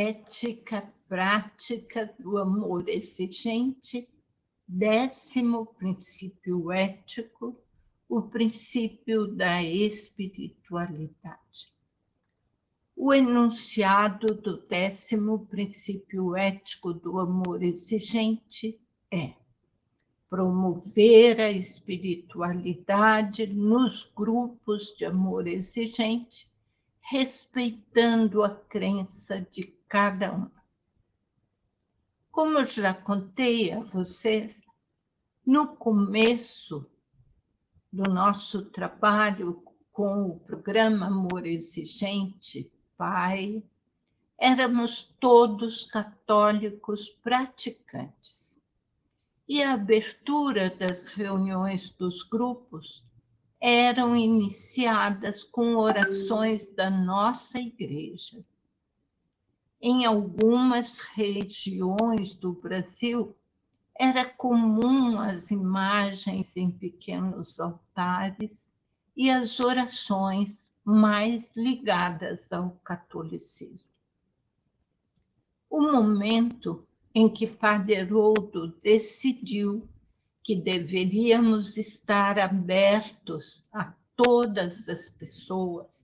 Ética prática do amor exigente, décimo princípio ético, o princípio da espiritualidade. O enunciado do décimo princípio ético do amor exigente é promover a espiritualidade nos grupos de amor exigente, respeitando a crença de cada um. Como já contei a vocês, no começo do nosso trabalho com o programa Amor Exigente, Pai, éramos todos católicos praticantes. E a abertura das reuniões dos grupos eram iniciadas com orações da nossa igreja em algumas regiões do Brasil, era comum as imagens em pequenos altares e as orações mais ligadas ao catolicismo. O momento em que Padre decidiu que deveríamos estar abertos a todas as pessoas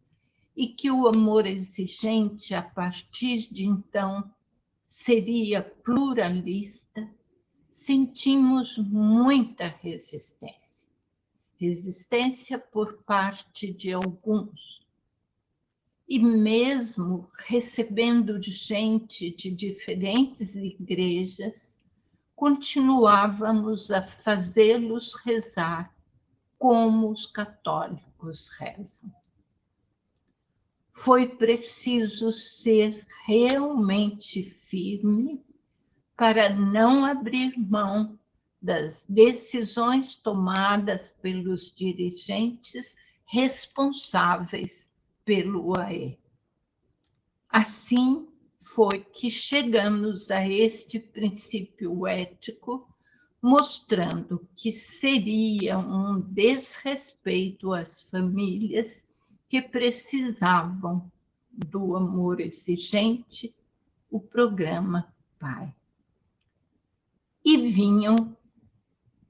e que o amor exigente, a partir de então, seria pluralista, sentimos muita resistência. Resistência por parte de alguns. E mesmo recebendo gente de diferentes igrejas, continuávamos a fazê-los rezar como os católicos rezam foi preciso ser realmente firme para não abrir mão das decisões tomadas pelos dirigentes responsáveis pelo AE. Assim foi que chegamos a este princípio ético, mostrando que seria um desrespeito às famílias que precisavam do amor exigente, o programa Pai. E vinham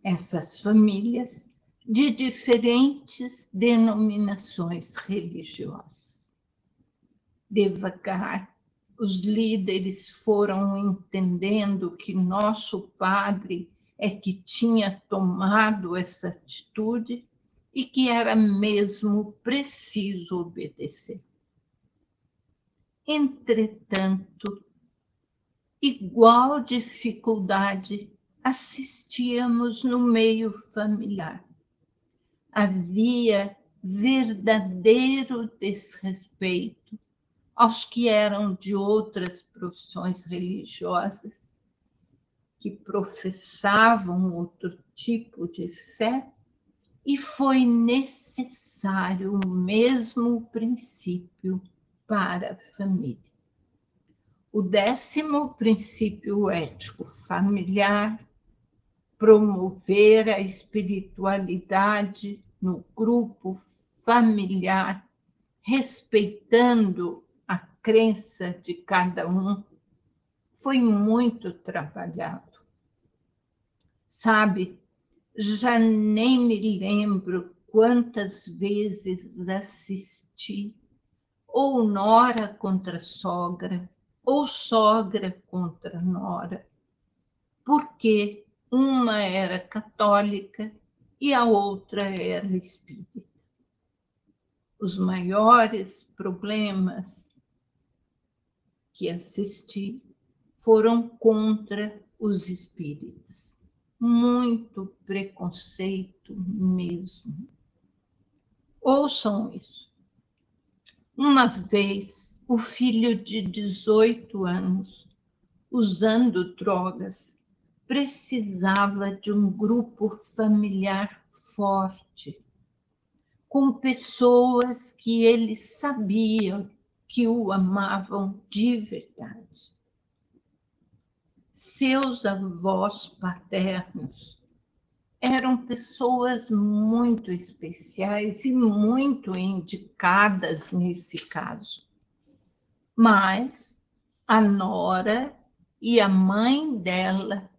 essas famílias de diferentes denominações religiosas. Devagar, os líderes foram entendendo que nosso padre é que tinha tomado essa atitude e que era mesmo preciso obedecer. Entretanto, igual dificuldade assistíamos no meio familiar. Havia verdadeiro desrespeito aos que eram de outras profissões religiosas, que professavam outro tipo de fé e foi necessário o mesmo princípio para a família. O décimo princípio ético familiar, promover a espiritualidade no grupo familiar, respeitando a crença de cada um, foi muito trabalhado. Sabe, já nem me lembro quantas vezes assisti ou nora contra sogra, ou sogra contra nora, porque uma era católica e a outra era espírita. Os maiores problemas que assisti foram contra os espíritas muito preconceito mesmo. Ouçam isso. Uma vez, o filho de 18 anos, usando drogas, precisava de um grupo familiar forte, com pessoas que ele sabia que o amavam de verdade seus avós paternos eram pessoas muito especiais e muito indicadas nesse caso. Mas a nora e a mãe dela,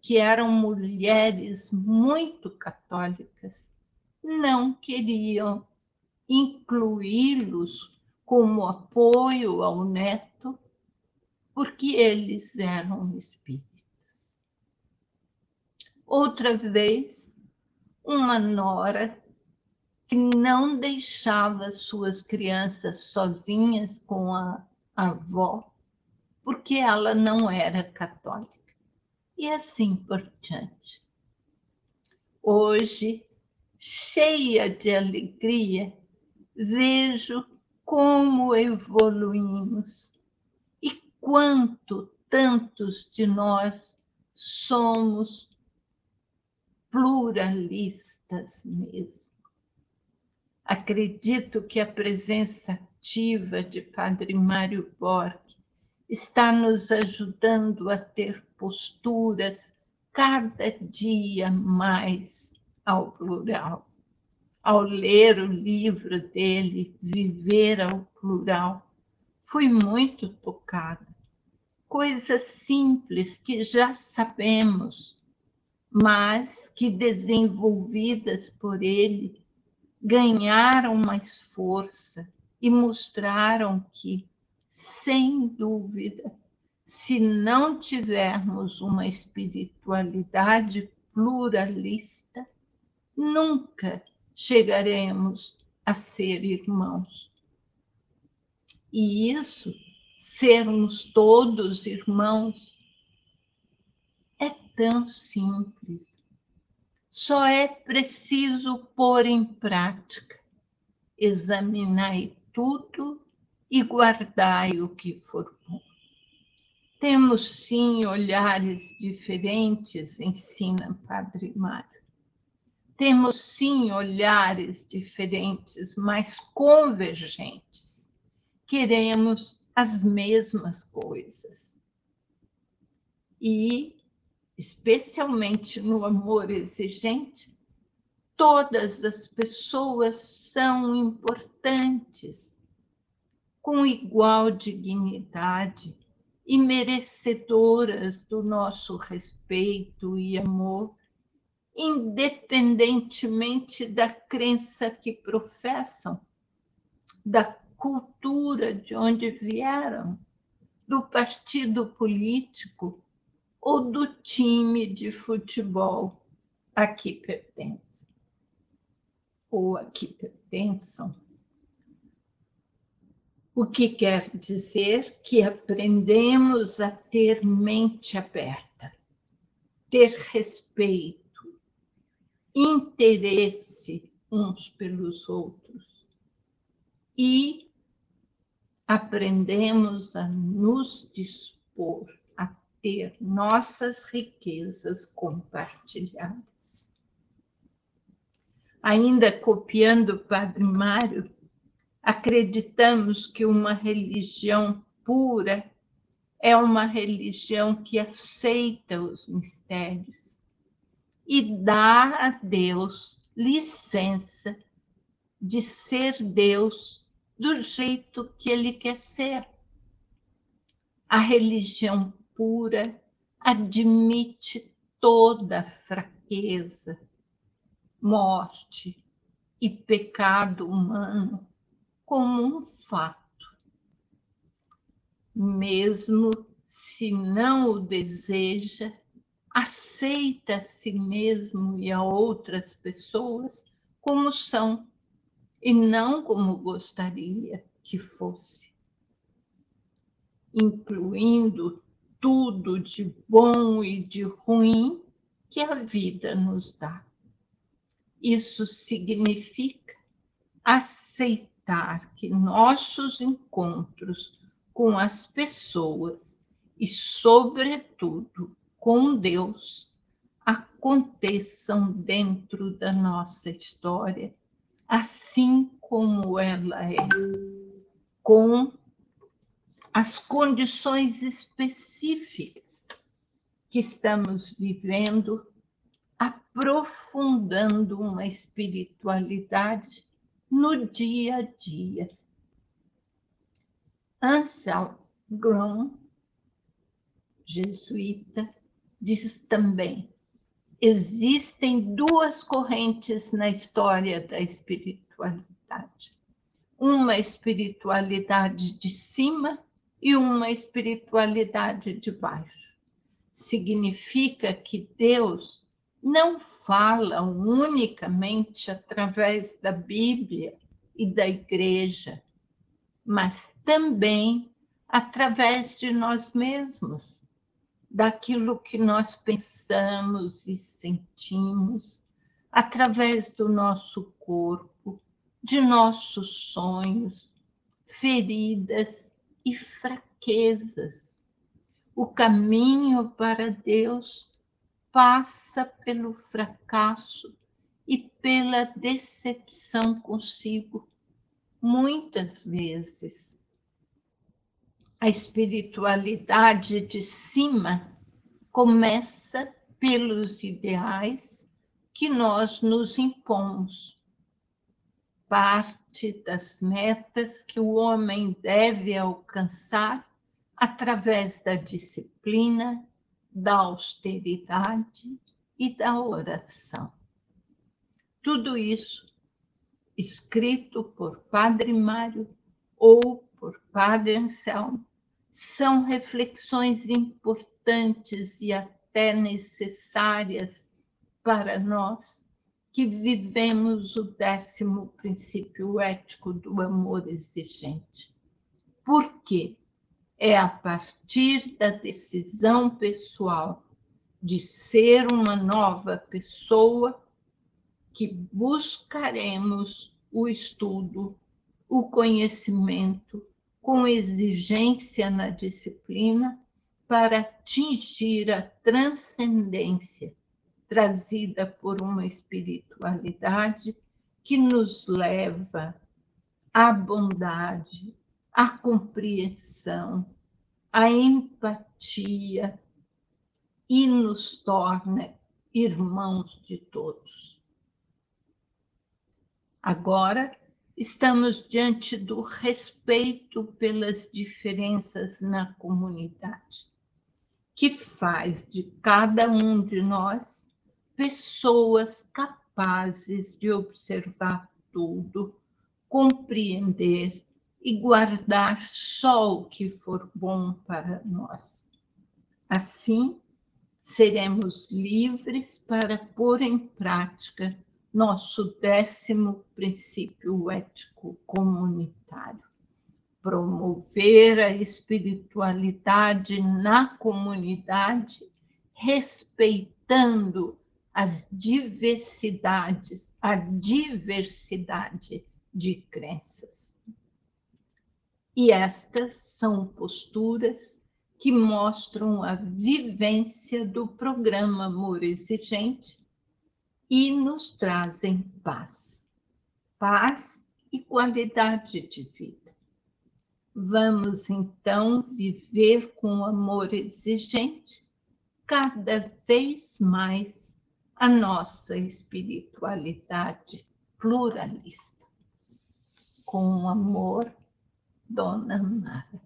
que eram mulheres muito católicas, não queriam incluí-los como apoio ao neto, porque eles eram espíritas. Outra vez, uma nora que não deixava suas crianças sozinhas com a avó, porque ela não era católica. E assim por diante. Hoje, cheia de alegria, vejo como evoluímos quanto tantos de nós somos pluralistas mesmo. Acredito que a presença ativa de Padre Mário Borg está nos ajudando a ter posturas cada dia mais ao plural. Ao ler o livro dele, Viver ao Plural, fui muito tocada. Coisas simples que já sabemos, mas que desenvolvidas por ele ganharam mais força e mostraram que, sem dúvida, se não tivermos uma espiritualidade pluralista, nunca chegaremos a ser irmãos. E isso, sermos todos irmãos, é tão simples. Só é preciso pôr em prática, examinai tudo e guardai o que for bom. Temos sim olhares diferentes, ensina Padre Mário. Temos sim olhares diferentes, mas convergentes. Queremos as mesmas coisas. E especialmente no amor exigente, todas as pessoas são importantes, com igual dignidade e merecedoras do nosso respeito e amor, independentemente da crença que professam, da cultura de onde vieram, do partido político ou do time de futebol a que pertence, ou a que pertençam. O que quer dizer que aprendemos a ter mente aberta, ter respeito, interesse uns pelos outros e aprendemos a nos dispor ter nossas riquezas compartilhadas. Ainda copiando o Padre Mário, acreditamos que uma religião pura é uma religião que aceita os mistérios e dá a Deus licença de ser Deus do jeito que ele quer ser. A religião pura admite toda fraqueza, morte e pecado humano como um fato. Mesmo se não o deseja, aceita a si mesmo e a outras pessoas como são e não como gostaria que fosse, incluindo tudo de bom e de ruim que a vida nos dá. Isso significa aceitar que nossos encontros com as pessoas e, sobretudo, com Deus aconteçam dentro da nossa história, assim como ela é, com as condições específicas que estamos vivendo, aprofundando uma espiritualidade no dia a dia. Anselmo Grom, jesuíta, diz também: existem duas correntes na história da espiritualidade. Uma espiritualidade de cima e uma espiritualidade de baixo. Significa que Deus não fala unicamente através da Bíblia e da igreja, mas também através de nós mesmos, daquilo que nós pensamos e sentimos, através do nosso corpo, de nossos sonhos, feridas e fraquezas. O caminho para Deus passa pelo fracasso e pela decepção consigo, muitas vezes. A espiritualidade de cima começa pelos ideais que nós nos impomos. Parte das metas que o homem deve alcançar através da disciplina, da austeridade e da oração. Tudo isso escrito por Padre Mário ou por Padre Anselmo são reflexões importantes e até necessárias para nós que vivemos o décimo princípio ético do amor exigente. Por quê? é a partir da decisão pessoal de ser uma nova pessoa que buscaremos o estudo, o conhecimento, com exigência na disciplina, para atingir a transcendência trazida por uma espiritualidade que nos leva à bondade, a compreensão, a empatia e nos torna irmãos de todos. Agora, estamos diante do respeito pelas diferenças na comunidade, que faz de cada um de nós pessoas capazes de observar tudo, compreender e guardar só o que for bom para nós. Assim, seremos livres para pôr em prática nosso décimo princípio ético comunitário. Promover a espiritualidade na comunidade, respeitando as diversidades, a diversidade de crenças. E estas são posturas que mostram a vivência do programa Amor Exigente e nos trazem paz. Paz e qualidade de vida. Vamos então viver com amor exigente cada vez mais a nossa espiritualidade pluralista. Com amor Dona Mara.